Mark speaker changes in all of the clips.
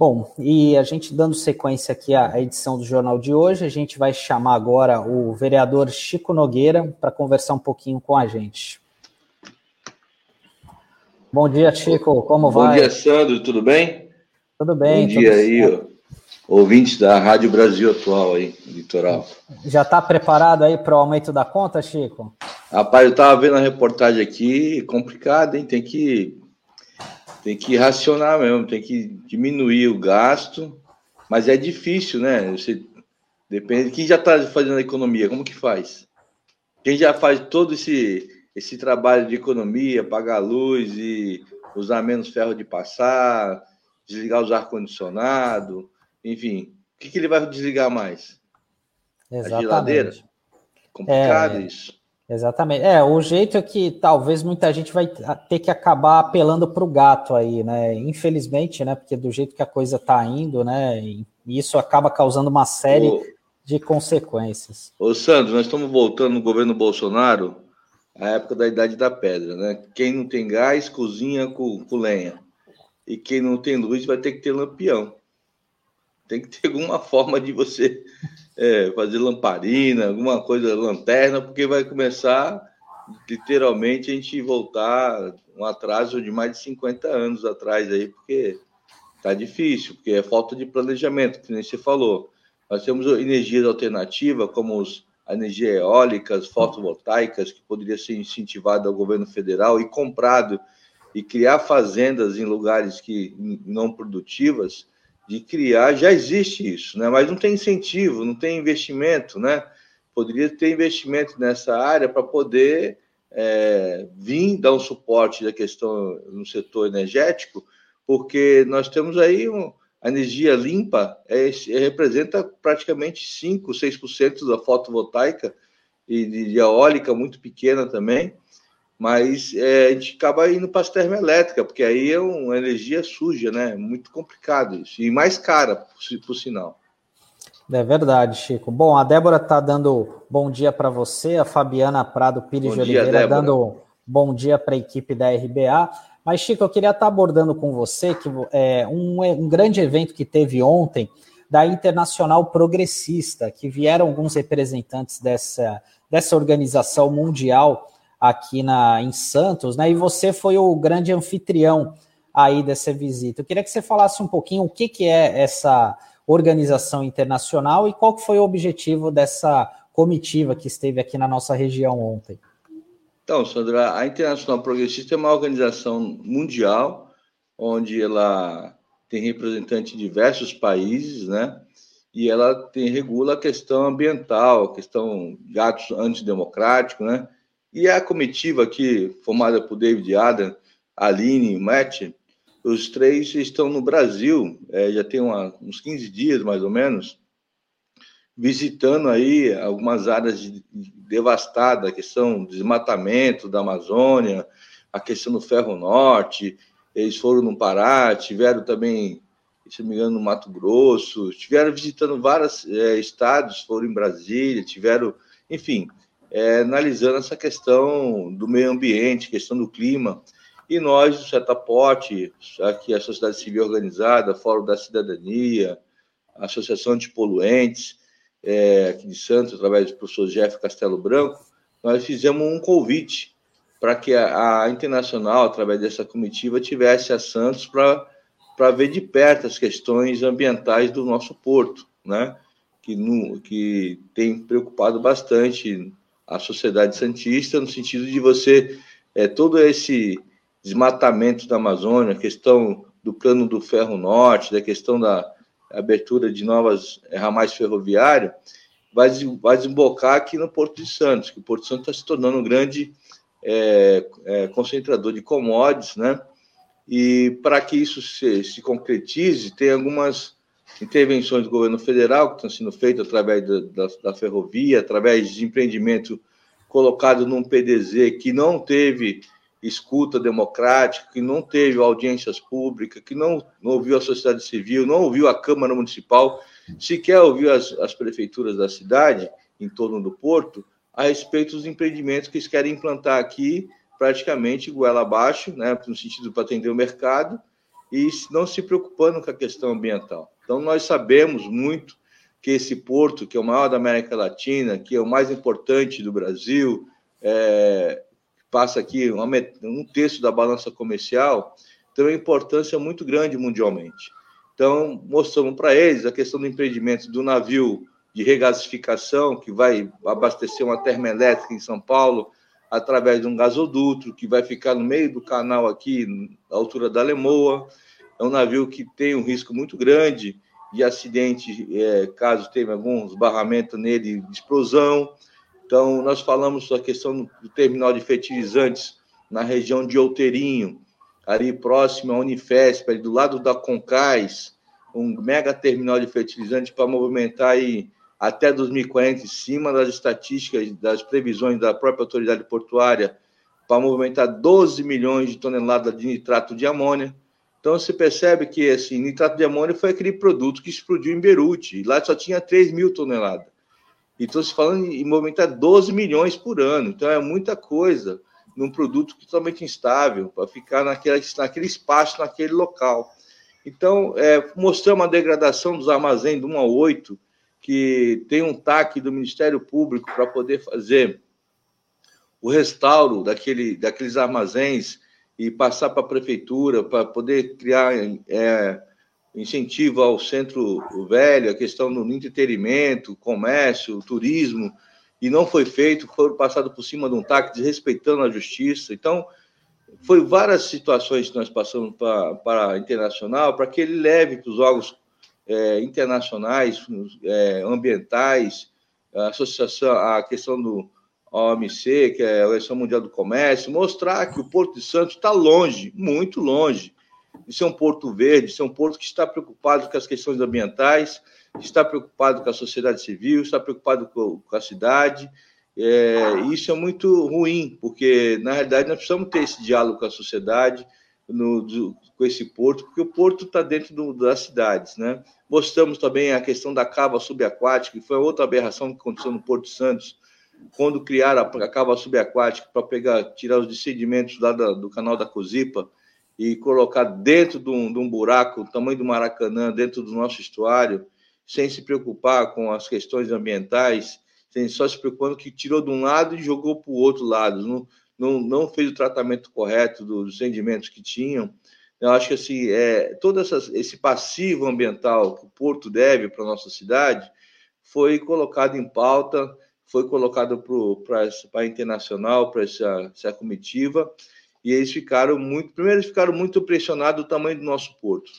Speaker 1: Bom, e a gente dando sequência aqui à edição do Jornal de hoje, a gente vai chamar agora o vereador Chico Nogueira para conversar um pouquinho com a gente. Bom dia, Chico, como
Speaker 2: Bom
Speaker 1: vai?
Speaker 2: Bom dia, Sandro, tudo bem?
Speaker 1: Tudo bem.
Speaker 2: Bom dia aí, ó, ouvintes da Rádio Brasil Atual aí, litoral.
Speaker 1: Já está preparado aí para o aumento da conta, Chico?
Speaker 2: Rapaz, eu estava vendo a reportagem aqui, complicado, hein? Tem que tem que racionar mesmo, tem que diminuir o gasto, mas é difícil, né? Você depende quem já está fazendo a economia, como que faz? Quem já faz todo esse esse trabalho de economia, pagar luz e usar menos ferro de passar, desligar os ar condicionado, enfim, o que, que ele vai desligar mais?
Speaker 1: Exatamente.
Speaker 2: A geladeira? Complicado é... isso.
Speaker 1: Exatamente. É, o jeito é que talvez muita gente vai ter que acabar apelando para o gato aí, né? Infelizmente, né? Porque do jeito que a coisa está indo, né? E isso acaba causando uma série ô, de consequências.
Speaker 2: Ô, Sandro, nós estamos voltando no governo Bolsonaro à época da Idade da Pedra, né? Quem não tem gás, cozinha com, com lenha. E quem não tem luz vai ter que ter lampião. Tem que ter alguma forma de você é, fazer lamparina, alguma coisa, lanterna, porque vai começar literalmente a gente voltar um atraso de mais de 50 anos atrás aí, porque tá difícil, porque é falta de planejamento, que nem você falou. Nós temos energias alternativas, como os, a energia eólicas, fotovoltaicas, que poderia ser incentivada ao governo federal e comprado e criar fazendas em lugares que não produtivas, de criar, já existe isso, né? mas não tem incentivo, não tem investimento, né? Poderia ter investimento nessa área para poder é, vir dar um suporte da questão no setor energético, porque nós temos aí um, a energia limpa é, é, representa praticamente 5, 6% da fotovoltaica e de, de eólica muito pequena também mas é, a gente acaba indo para as termoelétricas, porque aí é uma energia suja, né? Muito complicado isso, e mais cara, por, por sinal.
Speaker 1: É verdade, Chico. Bom, a Débora está dando bom dia para você, a Fabiana Prado Pires de Oliveira dando bom dia para a equipe da RBA. Mas, Chico, eu queria estar tá abordando com você que é um, um grande evento que teve ontem da Internacional Progressista, que vieram alguns representantes dessa, dessa organização mundial aqui na, em Santos, né? E você foi o grande anfitrião aí dessa visita. Eu queria que você falasse um pouquinho o que, que é essa organização internacional e qual foi o objetivo dessa comitiva que esteve aqui na nossa região ontem.
Speaker 2: Então, Sandra, a Internacional Progressista é uma organização mundial onde ela tem representantes de diversos países, né? E ela tem, regula a questão ambiental, a questão de atos antidemocráticos, né? E a comitiva aqui, formada por David Adam, Aline e Matt, os três estão no Brasil, é, já tem uma, uns 15 dias mais ou menos, visitando aí algumas áreas de, de devastadas, a questão do desmatamento da Amazônia, a questão do Ferro Norte, eles foram no Pará, tiveram também, se não me engano, no Mato Grosso, estiveram visitando vários é, estados, foram em Brasília, tiveram, enfim, é, analisando essa questão do meio ambiente, questão do clima. E nós, do Setaporte, aqui a Sociedade Civil Organizada, Fórum da Cidadania, Associação de Poluentes, é, aqui de Santos, através do professor Jeff Castelo Branco, nós fizemos um convite para que a, a, Internacional, através dessa comitiva, tivesse a Santos para ver de perto as questões ambientais do nosso porto, né? que, no, que tem preocupado bastante a sociedade santista, no sentido de você, é, todo esse desmatamento da Amazônia, a questão do plano do ferro norte, da questão da abertura de novas é, ramais ferroviários, vai, vai desembocar aqui no Porto de Santos, que o Porto de Santos está se tornando um grande é, é, concentrador de commodities, né? E para que isso se, se concretize, tem algumas intervenções do governo federal que estão sendo feitas através da, da, da ferrovia, através de empreendimento colocado num PDZ que não teve escuta democrática, que não teve audiências públicas, que não, não ouviu a sociedade civil, não ouviu a Câmara Municipal, sequer ouviu as, as prefeituras da cidade, em torno do porto, a respeito dos empreendimentos que eles querem implantar aqui, praticamente goela abaixo, né, no sentido para atender o mercado, e não se preocupando com a questão ambiental. Então, nós sabemos muito que esse porto, que é o maior da América Latina, que é o mais importante do Brasil, é, passa aqui um, um terço da balança comercial, tem uma importância muito grande mundialmente. Então, mostramos para eles a questão do empreendimento do navio de regasificação, que vai abastecer uma termoelétrica em São Paulo, através de um gasoduto, que vai ficar no meio do canal aqui, na altura da Lemoa. É um navio que tem um risco muito grande de acidente, é, caso tenha algum esbarramento nele, de explosão. Então, nós falamos da questão do terminal de fertilizantes na região de Outeirinho, ali próximo à Unifesp, ali do lado da Concais, um mega terminal de fertilizantes para movimentar aí até 2040, em cima das estatísticas, das previsões da própria autoridade portuária, para movimentar 12 milhões de toneladas de nitrato de amônia. Então, você percebe que assim, nitrato de amônia foi aquele produto que explodiu em Beirute, lá só tinha 3 mil toneladas. Então, se falando em movimentar 12 milhões por ano. Então, é muita coisa num produto totalmente instável, para ficar naquele, naquele espaço, naquele local. Então, é, mostramos a degradação dos armazéns do 1 a 8, que tem um TAC do Ministério Público para poder fazer o restauro daquele, daqueles armazéns e passar para a prefeitura para poder criar é, incentivo ao centro velho, a questão do entretenimento, comércio, turismo, e não foi feito, foram passados por cima de um TAC, desrespeitando a justiça. Então, foi várias situações que nós passamos para, a internacional para que ele leve para os órgãos é, internacionais, é, ambientais, a associação, a questão do OMC, que é a Organização Mundial do Comércio, mostrar que o Porto de Santos está longe, muito longe, de ser um porto verde, de ser um porto que está preocupado com as questões ambientais, está preocupado com a sociedade civil, está preocupado com, a cidade. É, isso é muito ruim, porque, na realidade, nós precisamos ter esse diálogo com a sociedade, no, do, com esse porto, porque o porto está dentro do, das cidades. Né? Mostramos também a questão da cava subaquática, que foi outra aberração que aconteceu no Porto Santos, quando criaram a, cava subaquática para pegar, tirar os descedimentos lá da, do canal da Cozipa e colocar dentro de um, de um buraco, o tamanho do Maracanã, dentro do nosso estuário, sem se preocupar com as questões ambientais, sem só se preocupando que tirou de um lado e jogou para o outro lado, não, não, não fez o tratamento correto dos rendimentos que tinham. Eu acho que assim, é, todo essa, esse passivo ambiental que o Porto deve para a nossa cidade foi colocado em pauta, foi colocado para a internacional, para essa, essa comitiva, e eles ficaram muito. Primeiro, eles ficaram muito impressionados do tamanho do nosso porto,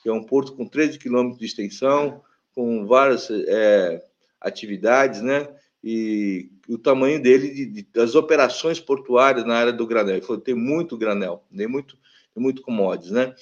Speaker 2: que é um porto com 13 quilômetros de extensão, com várias é, atividades, né? E o tamanho dele, de, de, das operações portuárias na área do granel. Ele falou, tem muito granel, tem muito, tem muito commodities, né?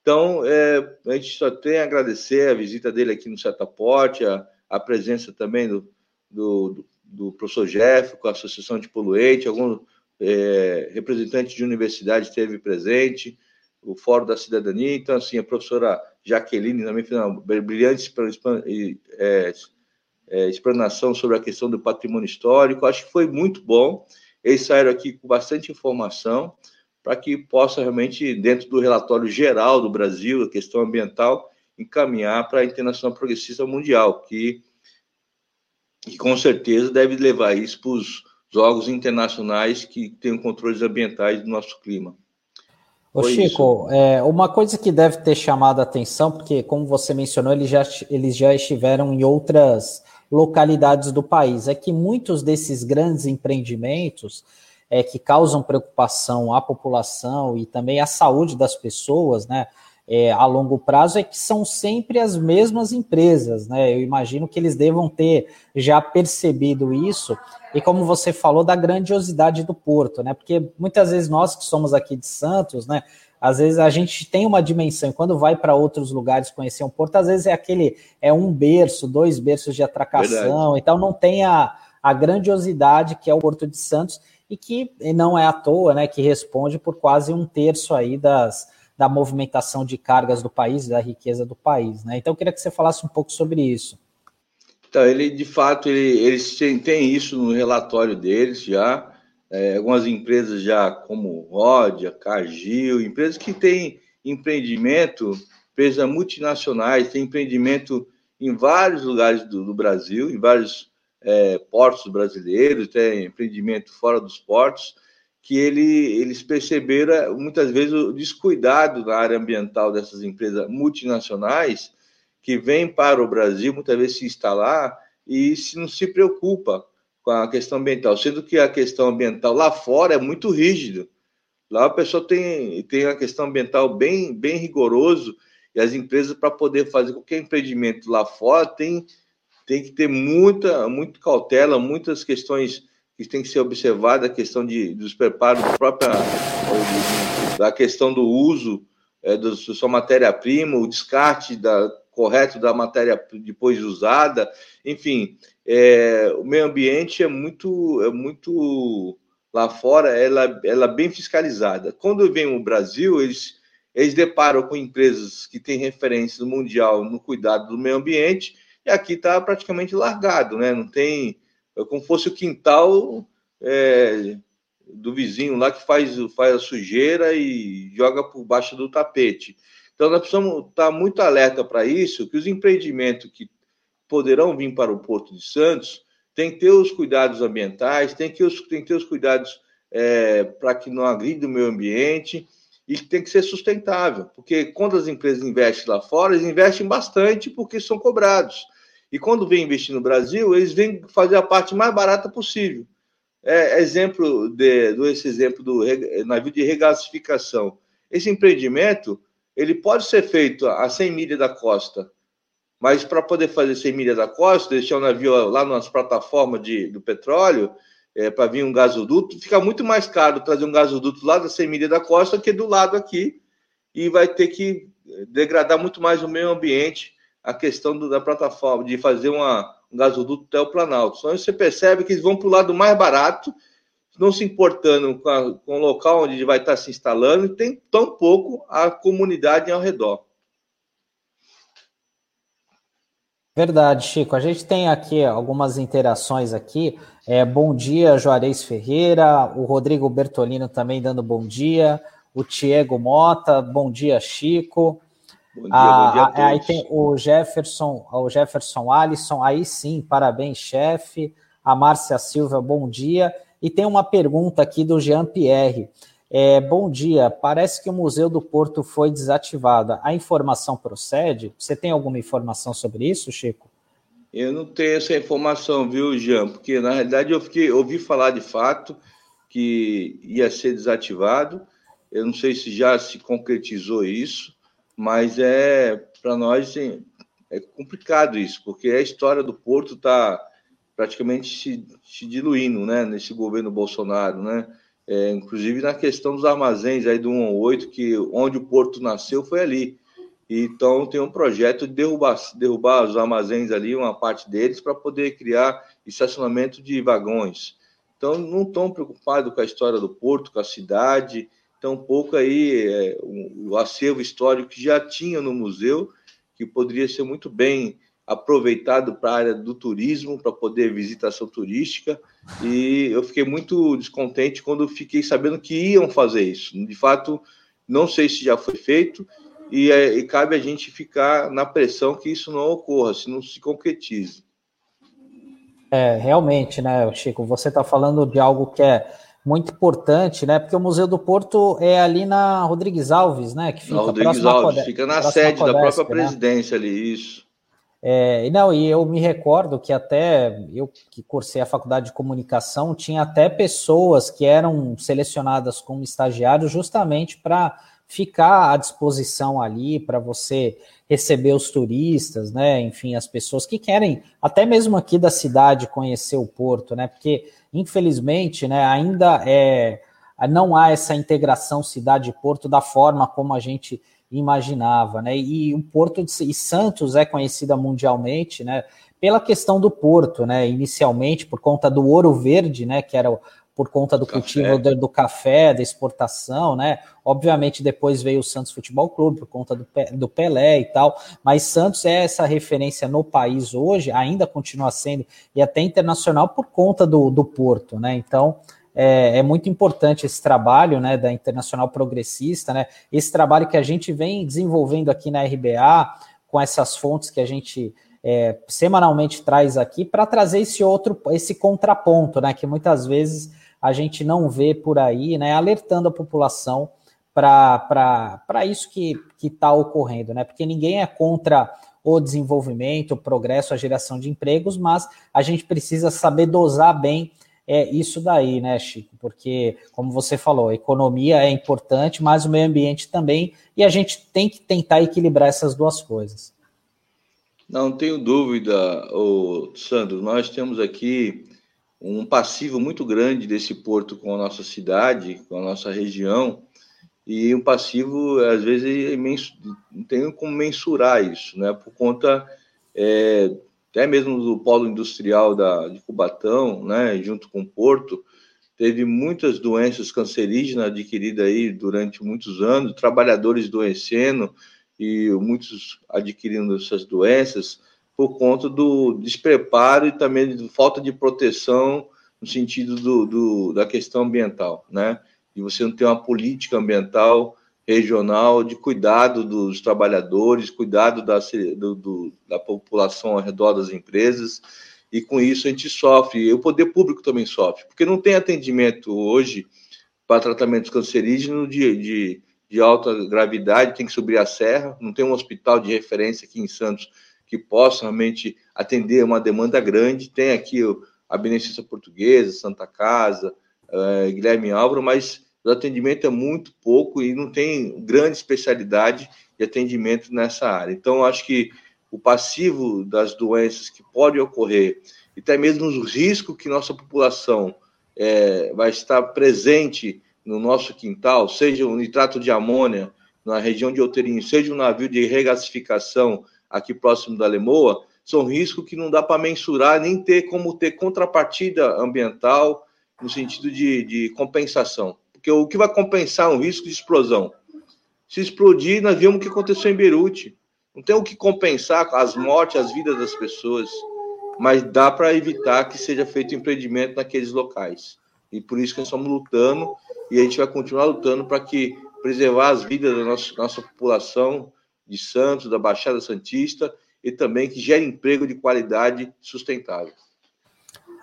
Speaker 2: Então, é, a gente só tem a agradecer a visita dele aqui no Setaporte, a, a presença também do, do, professor Jeff, com a Associação de Poluente, algum é, representante de universidade esteve presente, o Fórum da Cidadania, então, assim, a professora Jaqueline também fez uma brilhante é, é, explanação sobre a questão do patrimônio histórico, acho que foi muito bom, eles saíram aqui com bastante informação, para que possa realmente, dentro do relatório geral do Brasil, a questão ambiental, encaminhar para a Internacional Progressista Mundial, que, que com certeza deve levar isso para os órgãos internacionais que têm controles ambientais do nosso clima.
Speaker 1: Ô Chico, é, uma coisa que deve ter chamado a atenção, porque como você mencionou, eles já, eles já estiveram em outras localidades do país, é que muitos desses grandes empreendimentos é, que causam preocupação à população e também à saúde das pessoas, né? É, a longo prazo é que são sempre as mesmas empresas, né? Eu imagino que eles devam ter já percebido isso, e como você falou, da grandiosidade do porto, né? Porque muitas vezes nós que somos aqui de Santos, né? Às vezes a gente tem uma dimensão, e quando vai para outros lugares conhecer um porto, às vezes é aquele, é um berço, dois berços de atracação, Verdade. então não tem a, a grandiosidade que é o Porto de Santos, e que não é à toa, né, que responde por quase um terço aí das, da movimentação de cargas do país, da riqueza do país, né? Então eu queria que você falasse um pouco sobre isso.
Speaker 2: Então, ele, de fato, ele, eles têm, têm isso no relatório deles já, é, algumas empresas já como Rodia, Cargill, empresas que têm empreendimento, empresas multinacionais, tem empreendimento em vários lugares do, do Brasil, em vários é, portos brasileiros, tem empreendimento fora dos portos, que ele, eles perceberam muitas vezes o descuidado na área ambiental dessas empresas multinacionais que vêm para o Brasil muitas vezes se instalar e se não se preocupa com a questão ambiental, sendo que a questão ambiental lá fora é muito rígida. Lá a pessoa tem, tem a questão ambiental bem, bem rigoroso e as empresas, para poder fazer qualquer empreendimento lá fora, tem, tem que ter muita, muita cautela, muitas questões que tem que ser observadas, a questão de, dos preparos própria, da questão do uso é, da sua matéria-prima, o descarte da, correto da matéria depois usada, enfim, é, o meio ambiente é muito, é muito lá fora, ela, ela é bem fiscalizada. Quando vem o Brasil, eles, eles deparam com empresas que têm referência mundial no cuidado do meio ambiente, e aqui está praticamente largado, né? Não tem, como fosse o quintal é, do vizinho lá que faz, faz a sujeira e joga por baixo do tapete. Então, nós precisamos estar muito alerta para isso, que os empreendimentos que poderão vir para o Porto de Santos, tem que ter os cuidados ambientais, tem que, os, tem que ter os cuidados é, para que não agride o meio ambiente e tem que ser sustentável, porque quando as empresas investem lá fora, eles investem bastante porque são cobrados. E quando vem investir no Brasil, eles vêm fazer a parte mais barata possível. É, exemplo de, do esse exemplo do navio de regasificação. Esse empreendimento ele pode ser feito a 100 milhas da costa, mas para poder fazer 100 milhas da costa, deixar o navio lá nas plataformas de, do petróleo, é, para vir um gasoduto, fica muito mais caro trazer um gasoduto lá da 100 milhas da costa que do lado aqui, e vai ter que degradar muito mais o meio ambiente a questão do, da plataforma, de fazer uma, um gasoduto até o Planalto. Então você percebe que eles vão para o lado mais barato, não se importando com, a, com o local onde vai estar se instalando, e tem tão pouco a comunidade ao redor.
Speaker 1: Verdade, Chico. A gente tem aqui algumas interações aqui. É, bom dia, Juarez Ferreira. O Rodrigo Bertolino também dando bom dia. O Tiago Mota, bom dia, Chico. Bom dia, ah, bom dia a ah, Aí tem o Jefferson, o Jefferson Alisson. Aí sim, parabéns, chefe. A Márcia Silva, bom dia. E tem uma pergunta aqui do Jean Pierre. É, bom dia. Parece que o Museu do Porto foi desativado. A informação procede? Você tem alguma informação sobre isso, Chico?
Speaker 2: Eu não tenho essa informação, viu, Jean? Porque na realidade eu fiquei, ouvi falar de fato que ia ser desativado. Eu não sei se já se concretizou isso, mas é para nós assim, é complicado isso, porque a história do Porto está praticamente se, se diluindo, né, nesse governo Bolsonaro, né? É, inclusive na questão dos armazéns aí do 118, que onde o porto nasceu foi ali. Então tem um projeto de derrubar, derrubar os armazéns ali, uma parte deles, para poder criar estacionamento de vagões. Então não estão preocupados com a história do porto, com a cidade, tão pouco aí é, o acervo histórico que já tinha no museu, que poderia ser muito bem aproveitado para a área do turismo, para poder visitação turística, e eu fiquei muito descontente quando fiquei sabendo que iam fazer isso. De fato, não sei se já foi feito, e, é, e cabe a gente ficar na pressão que isso não ocorra, se não se concretize.
Speaker 1: É, realmente, né, Chico, você está falando de algo que é muito importante, né? Porque o Museu do Porto é ali na Rodrigues Alves, né? Que
Speaker 2: fica na Rodrigues Alves, fica na sede da própria né? presidência ali, isso.
Speaker 1: É, não, e eu me recordo que até eu que cursei a faculdade de comunicação, tinha até pessoas que eram selecionadas como estagiários justamente para ficar à disposição ali para você receber os turistas, né? Enfim, as pessoas que querem, até mesmo aqui da cidade, conhecer o porto, né? Porque, infelizmente, né, ainda é, não há essa integração cidade-porto da forma como a gente imaginava, né? E o Porto de e Santos é conhecida mundialmente, né? Pela questão do porto, né? Inicialmente por conta do ouro verde, né? Que era por conta do café. cultivo do, do, café, da exportação, né? Obviamente depois veio o Santos Futebol Clube por conta do, do Pelé e tal, mas Santos é essa referência no país hoje, ainda continua sendo e até internacional por conta do, do Porto, né? Então é, é, muito importante esse trabalho né, da Internacional Progressista, né, esse trabalho que a gente vem desenvolvendo aqui na RBA, com essas fontes que a gente é, semanalmente traz aqui, para trazer esse outro, esse contraponto, né, que muitas vezes a gente não vê por aí, né, alertando a população para isso que está ocorrendo, né? Porque ninguém é contra o desenvolvimento, o progresso, a geração de empregos, mas a gente precisa saber dosar bem é isso daí, né, Chico? Porque, como você falou, a economia é importante, mas o meio ambiente também, e a gente tem que tentar equilibrar essas duas coisas.
Speaker 2: Não tenho dúvida, Sandro, nós temos aqui um passivo muito grande desse porto com a nossa cidade, com a nossa região, e um passivo, às vezes, é não tem como mensurar isso, né? Por conta é, até mesmo do polo industrial da, de Cubatão, né? Junto com o Porto, teve muitas doenças cancerígenas adquiridas aí durante muitos anos, trabalhadores doecendo e muitos adquirindo essas doenças por conta do despreparo e também de falta de proteção no sentido do, do da questão ambiental, né? e você não tem uma política ambiental regional de cuidado dos trabalhadores, cuidado da, do, do, da população ao redor das empresas, e com isso a gente sofre, e o poder público também sofre, porque não tem atendimento hoje para tratamentos cancerígenos de, de, de alta gravidade, tem que subir a serra, não tem um hospital de referência aqui em Santos que possa realmente atender uma demanda grande, tem aqui a Beneficência Portuguesa, Santa Casa, uh, Guilherme Álvaro, mas o atendimento é muito pouco e não tem grande especialidade de atendimento nessa área. Então, acho que o passivo das doenças que podem ocorrer, e até mesmo os riscos que nossa população é, vai estar presente no nosso quintal, seja o nitrato de amônia na região de Outeirinho, seja um navio de regasificação aqui próximo da Lemoa, são riscos que não dá para mensurar nem ter como ter contrapartida ambiental no sentido de, de compensação. Porque o que vai compensar um risco de explosão? Se explodir, nós vimos o que aconteceu em Beirute. Não tem o que compensar as mortes, as vidas das pessoas, mas dá para evitar que seja feito empreendimento naqueles locais. E por isso que nós estamos lutando e a gente vai continuar lutando para que preservar as vidas da nossa, nossa população de Santos, da Baixada Santista e também que gere emprego de qualidade sustentável.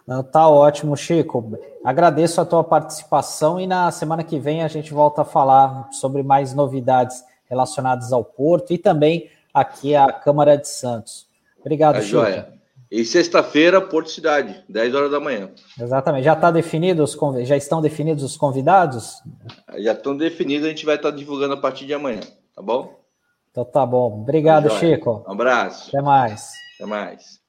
Speaker 1: Não, tá ótimo, Chico. Agradeço a tua participação e na semana que vem a gente volta a falar sobre mais novidades relacionadas ao Porto e também aqui à Câmara de Santos. Obrigado,
Speaker 2: tá Chico. Joia. E sexta-feira, Porto Cidade, 10 horas da manhã.
Speaker 1: Exatamente. Já tá definido os já estão definidos os convidados?
Speaker 2: Já estão definidos, a gente vai estar divulgando a partir de amanhã, tá bom?
Speaker 1: Então tá bom. Obrigado, tá Chico.
Speaker 2: Um abraço.
Speaker 1: Até mais.
Speaker 2: Até mais.